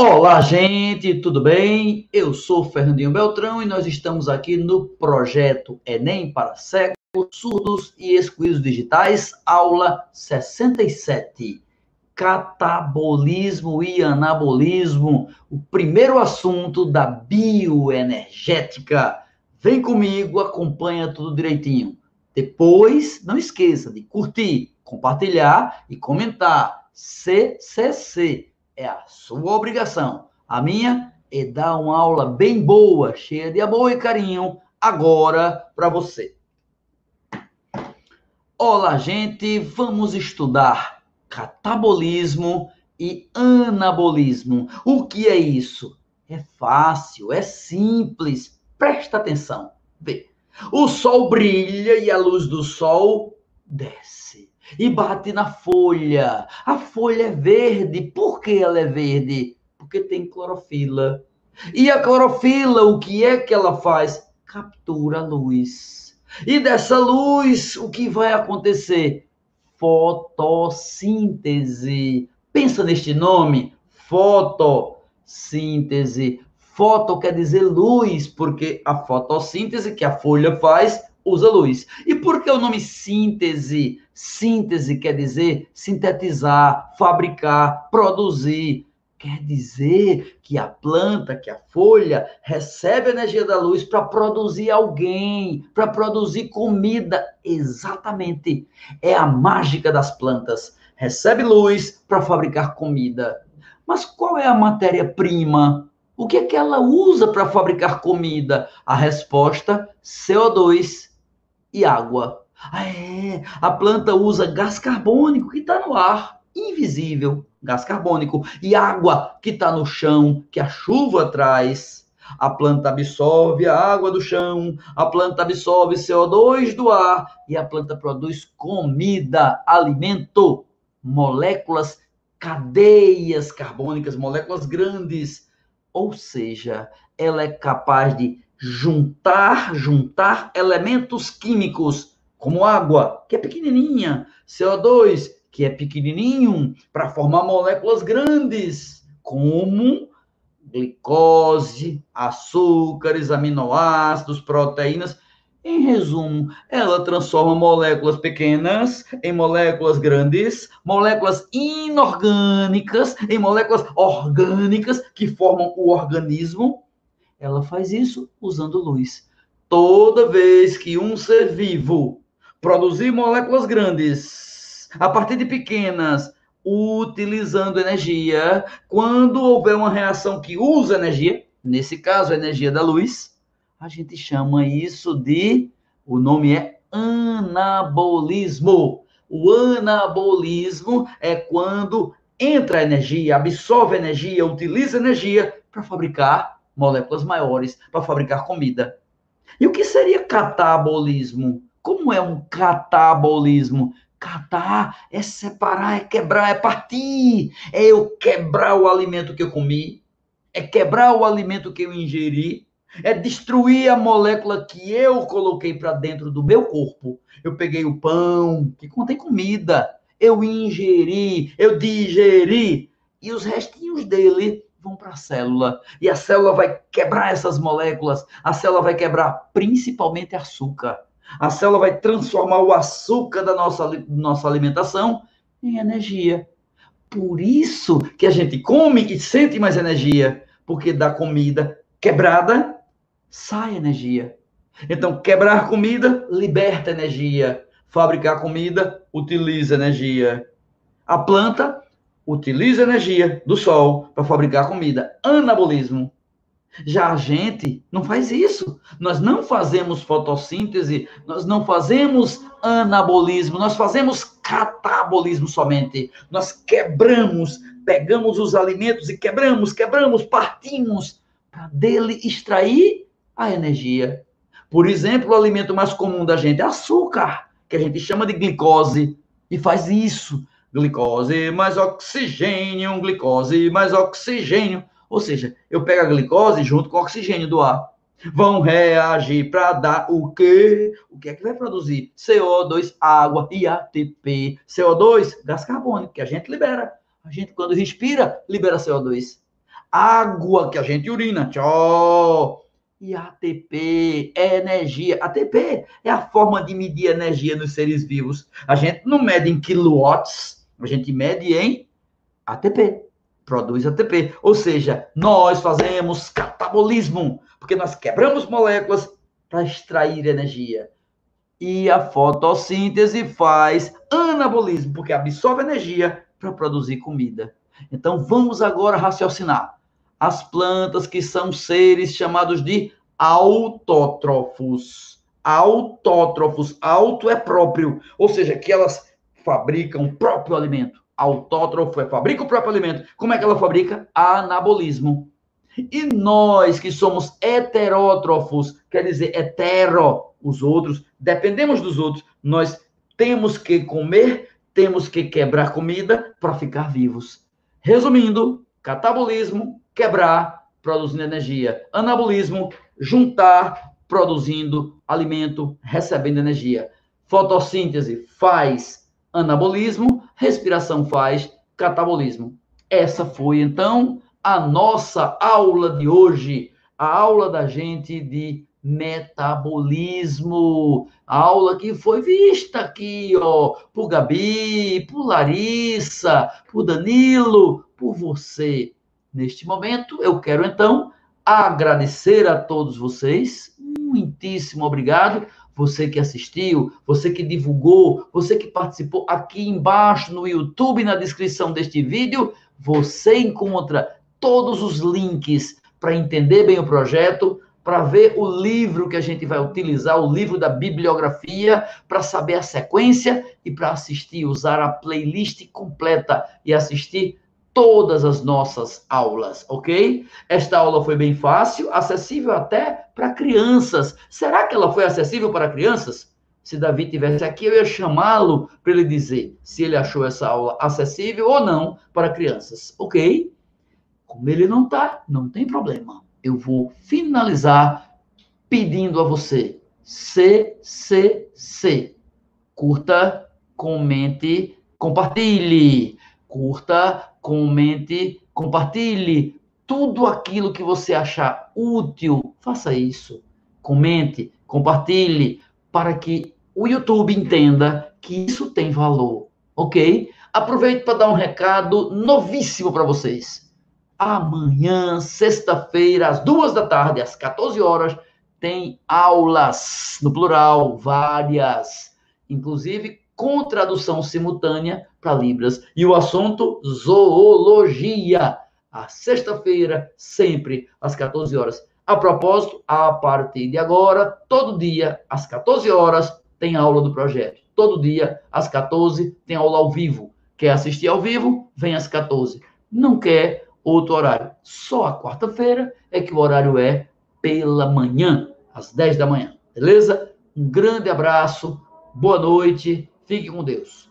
Olá, gente, tudo bem? Eu sou Fernandinho Beltrão e nós estamos aqui no projeto Enem para Cegos, Surdos e Excluídos Digitais, aula 67. Catabolismo e anabolismo, o primeiro assunto da bioenergética. Vem comigo, acompanha tudo direitinho. Depois, não esqueça de curtir, compartilhar e comentar. CCC é a sua obrigação. A minha é dar uma aula bem boa, cheia de amor e carinho, agora para você. Olá, gente, vamos estudar catabolismo e anabolismo. O que é isso? É fácil, é simples. Presta atenção. Vê. O sol brilha e a luz do sol desce e bate na folha. A folha é verde. Por que ela é verde? Porque tem clorofila. E a clorofila, o que é que ela faz? Captura a luz. E dessa luz, o que vai acontecer? Fotossíntese. Pensa neste nome, fotossíntese. Foto quer dizer luz, porque a fotossíntese que a folha faz usa luz. E por que o nome síntese? Síntese quer dizer sintetizar, fabricar, produzir. Quer dizer que a planta, que a folha, recebe a energia da luz para produzir alguém, para produzir comida. Exatamente. É a mágica das plantas. Recebe luz para fabricar comida. Mas qual é a matéria-prima? O que é que ela usa para fabricar comida? A resposta: CO2 e água. Ah, é, a planta usa gás carbônico que está no ar, invisível, gás carbônico, e água que está no chão, que a chuva traz. A planta absorve a água do chão, a planta absorve CO2 do ar e a planta produz comida, alimento, moléculas, cadeias carbônicas, moléculas grandes. Ou seja, ela é capaz de juntar, juntar elementos químicos, como água, que é pequenininha, CO2, que é pequenininho, para formar moléculas grandes, como glicose, açúcares, aminoácidos, proteínas. Em resumo, ela transforma moléculas pequenas em moléculas grandes, moléculas inorgânicas em moléculas orgânicas que formam o organismo ela faz isso usando luz. Toda vez que um ser vivo produzir moléculas grandes a partir de pequenas, utilizando energia, quando houver uma reação que usa energia, nesse caso a energia da luz, a gente chama isso de o nome é anabolismo. O anabolismo é quando entra energia, absorve energia, utiliza energia para fabricar moléculas maiores para fabricar comida. E o que seria catabolismo? Como é um catabolismo? Catar é separar, é quebrar, é partir. É eu quebrar o alimento que eu comi, é quebrar o alimento que eu ingeri, é destruir a molécula que eu coloquei para dentro do meu corpo. Eu peguei o pão que contém comida, eu ingeri, eu digeri, e os restinhos dele vão para a célula. E a célula vai quebrar essas moléculas. A célula vai quebrar principalmente açúcar. A célula vai transformar o açúcar da nossa, nossa alimentação em energia. Por isso que a gente come e sente mais energia, porque da comida quebrada sai energia. Então, quebrar comida liberta energia. Fabricar comida utiliza energia. A planta utiliza energia do sol para fabricar comida. Anabolismo. Já a gente não faz isso. Nós não fazemos fotossíntese, nós não fazemos anabolismo, nós fazemos catabolismo somente. Nós quebramos, pegamos os alimentos e quebramos, quebramos, partimos para dele extrair a energia. Por exemplo, o alimento mais comum da gente é açúcar, que a gente chama de glicose, e faz isso glicose mais oxigênio, glicose mais oxigênio. Ou seja, eu pego a glicose junto com o oxigênio do ar. Vão reagir para dar o quê? O que é que vai produzir? CO2, água e ATP. CO2, gás carbônico, que a gente libera. A gente, quando respira, libera CO2. água que a gente urina. Tchau. E ATP é energia. ATP é a forma de medir energia nos seres vivos. A gente não mede em kilowatts, a gente mede em ATP. Produz ATP. Ou seja, nós fazemos catabolismo, porque nós quebramos moléculas para extrair energia. E a fotossíntese faz anabolismo, porque absorve energia para produzir comida. Então vamos agora raciocinar. As plantas que são seres chamados de autótrofos. Autótrofos, auto é próprio, ou seja, que elas fabricam o próprio alimento. Autótrofo é fabrica o próprio alimento. Como é que ela fabrica? Anabolismo. E nós que somos heterótrofos, quer dizer, hetero, os outros, dependemos dos outros, nós temos que comer, temos que quebrar comida para ficar vivos. Resumindo, catabolismo, quebrar, produzindo energia. Anabolismo, juntar, produzindo alimento, recebendo energia. Fotossíntese faz anabolismo, respiração faz catabolismo. Essa foi então a nossa aula de hoje, a aula da gente de metabolismo, a aula que foi vista aqui, ó, por Gabi, por Larissa, por Danilo, por você. Neste momento, eu quero então agradecer a todos vocês. Muitíssimo obrigado. Você que assistiu, você que divulgou, você que participou aqui embaixo no YouTube, na descrição deste vídeo, você encontra todos os links para entender bem o projeto, para ver o livro que a gente vai utilizar, o livro da bibliografia, para saber a sequência e para assistir, usar a playlist completa e assistir todas as nossas aulas, ok? Esta aula foi bem fácil, acessível até para crianças. Será que ela foi acessível para crianças? Se Davi tivesse aqui, eu ia chamá-lo para ele dizer se ele achou essa aula acessível ou não para crianças, ok? Como ele não está, não tem problema. Eu vou finalizar pedindo a você CCC. Curta, comente, compartilhe. Curta, comente, compartilhe tudo aquilo que você achar útil. Faça isso. Comente, compartilhe para que o YouTube entenda que isso tem valor, ok? Aproveito para dar um recado novíssimo para vocês. Amanhã, sexta-feira, às duas da tarde, às 14 horas, tem aulas, no plural, várias, inclusive com tradução simultânea para Libras. E o assunto, zoologia. A sexta-feira, sempre às 14 horas. A propósito, a partir de agora, todo dia, às 14 horas, tem aula do projeto. Todo dia, às 14, tem aula ao vivo. Quer assistir ao vivo? Vem às 14. Não quer outro horário. Só a quarta-feira é que o horário é pela manhã, às 10 da manhã. Beleza? Um grande abraço, boa noite Fique com Deus.